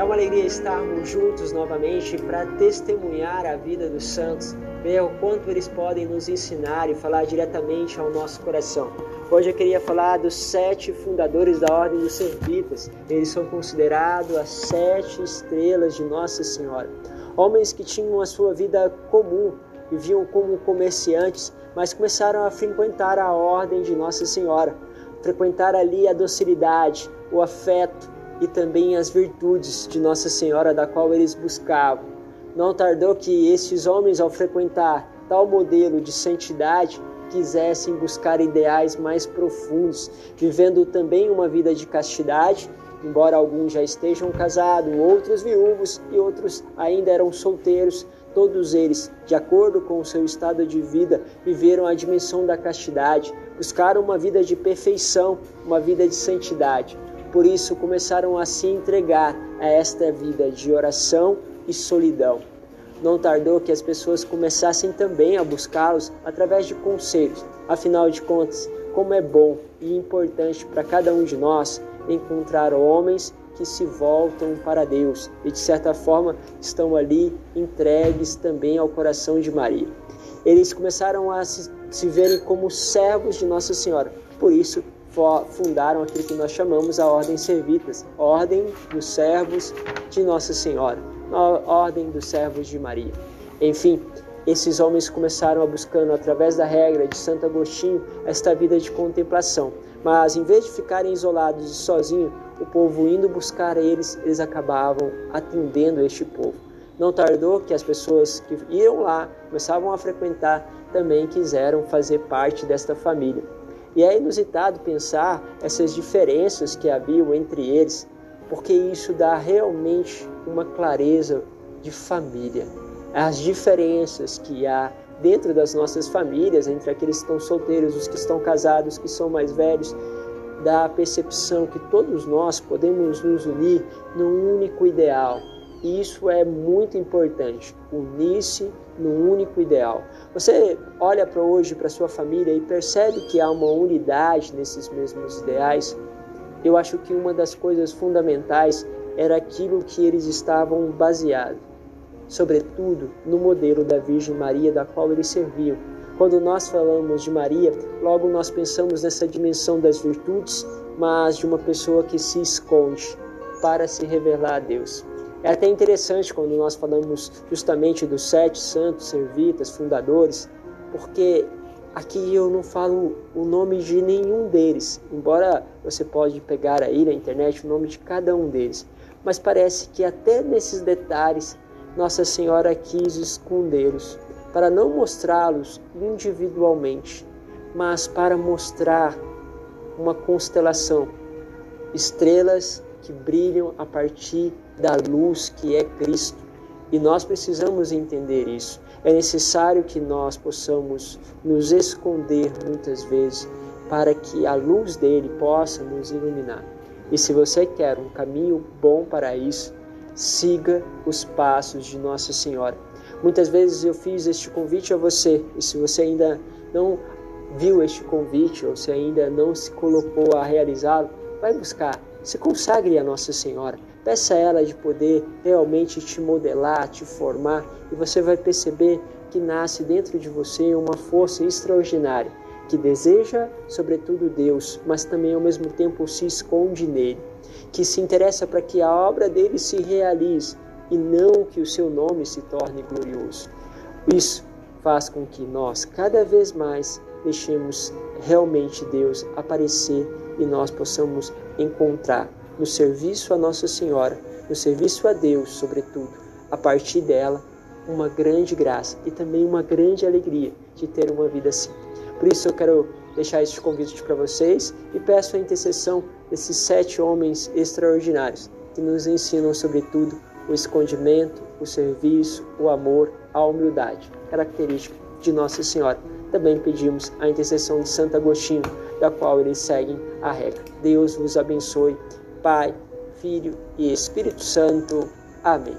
É uma alegria estarmos juntos novamente para testemunhar a vida dos santos, ver o quanto eles podem nos ensinar e falar diretamente ao nosso coração. Hoje eu queria falar dos sete fundadores da Ordem dos Servitas. Eles são considerados as sete estrelas de Nossa Senhora. Homens que tinham a sua vida comum, viviam como comerciantes, mas começaram a frequentar a Ordem de Nossa Senhora, frequentar ali a docilidade, o afeto, e também as virtudes de Nossa Senhora da qual eles buscavam. Não tardou que estes homens, ao frequentar tal modelo de santidade, quisessem buscar ideais mais profundos, vivendo também uma vida de castidade, embora alguns já estejam casados, outros viúvos e outros ainda eram solteiros, todos eles, de acordo com o seu estado de vida, viveram a dimensão da castidade, buscaram uma vida de perfeição, uma vida de santidade. Por isso começaram a se entregar a esta vida de oração e solidão. Não tardou que as pessoas começassem também a buscá-los através de conselhos. Afinal de contas, como é bom e importante para cada um de nós encontrar homens que se voltam para Deus e de certa forma estão ali entregues também ao coração de Maria. Eles começaram a se, se verem como servos de Nossa Senhora. Por isso, fundaram aquilo que nós chamamos a Ordem Servitas, Ordem dos Servos de Nossa Senhora, Ordem dos Servos de Maria. Enfim, esses homens começaram a buscando através da regra de Santo Agostinho esta vida de contemplação. Mas em vez de ficarem isolados e sozinhos, o povo indo buscar eles, eles acabavam atendendo este povo. Não tardou que as pessoas que iam lá, começavam a frequentar, também quiseram fazer parte desta família. E é inusitado pensar essas diferenças que haviam entre eles, porque isso dá realmente uma clareza de família. As diferenças que há dentro das nossas famílias, entre aqueles que estão solteiros, os que estão casados, que são mais velhos, dá a percepção que todos nós podemos nos unir num único ideal, isso é muito importante, unir-se num único ideal. Você olha para hoje, para sua família e percebe que há uma unidade nesses mesmos ideais. Eu acho que uma das coisas fundamentais era aquilo que eles estavam baseados, sobretudo no modelo da Virgem Maria da qual eles serviam. Quando nós falamos de Maria, logo nós pensamos nessa dimensão das virtudes, mas de uma pessoa que se esconde para se revelar a Deus. É até interessante quando nós falamos justamente dos sete santos servitas, fundadores, porque aqui eu não falo o nome de nenhum deles, embora você pode pegar aí na internet o nome de cada um deles. Mas parece que até nesses detalhes Nossa Senhora quis escondê-los, para não mostrá-los individualmente, mas para mostrar uma constelação, estrelas que brilham a partir da luz que é Cristo. E nós precisamos entender isso. É necessário que nós possamos nos esconder muitas vezes para que a luz dele possa nos iluminar. E se você quer um caminho bom para isso, siga os passos de Nossa Senhora. Muitas vezes eu fiz este convite a você, e se você ainda não viu este convite ou se ainda não se colocou a realizá-lo, vai buscar se consagre a Nossa Senhora. Peça a ela de poder realmente te modelar, te formar, e você vai perceber que nasce dentro de você uma força extraordinária que deseja, sobretudo, Deus, mas também ao mesmo tempo se esconde nele, que se interessa para que a obra dele se realize e não que o seu nome se torne glorioso. Isso faz com que nós cada vez mais deixemos realmente Deus aparecer e nós possamos encontrar no serviço a Nossa Senhora, no serviço a Deus, sobretudo, a partir dela, uma grande graça e também uma grande alegria de ter uma vida assim. Por isso eu quero deixar este convite para vocês e peço a intercessão desses sete homens extraordinários que nos ensinam, sobretudo, o escondimento, o serviço, o amor, a humildade, característica de Nossa Senhora também pedimos a intercessão de Santo Agostinho, da qual eles seguem a regra. Deus vos abençoe, Pai, Filho e Espírito Santo. Amém.